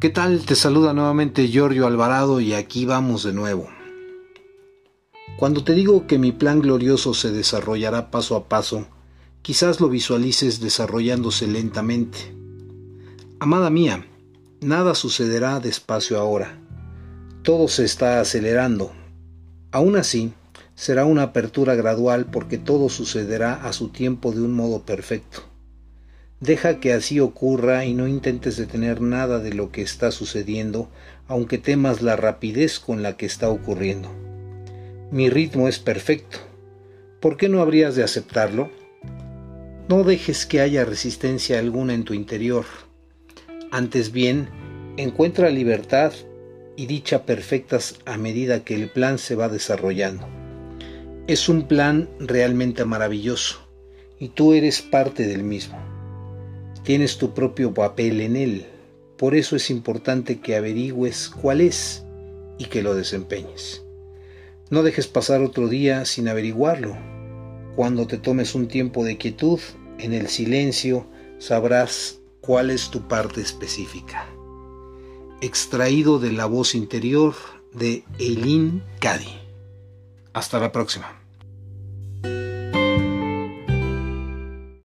¿Qué tal? Te saluda nuevamente Giorgio Alvarado y aquí vamos de nuevo. Cuando te digo que mi plan glorioso se desarrollará paso a paso, quizás lo visualices desarrollándose lentamente. Amada mía, nada sucederá despacio ahora. Todo se está acelerando. Aún así, será una apertura gradual porque todo sucederá a su tiempo de un modo perfecto. Deja que así ocurra y no intentes detener nada de lo que está sucediendo, aunque temas la rapidez con la que está ocurriendo. Mi ritmo es perfecto. ¿Por qué no habrías de aceptarlo? No dejes que haya resistencia alguna en tu interior. Antes bien, encuentra libertad y dicha perfectas a medida que el plan se va desarrollando. Es un plan realmente maravilloso y tú eres parte del mismo. Tienes tu propio papel en él. Por eso es importante que averigües cuál es y que lo desempeñes. No dejes pasar otro día sin averiguarlo. Cuando te tomes un tiempo de quietud, en el silencio, sabrás cuál es tu parte específica. Extraído de la voz interior de Eileen Cady. Hasta la próxima.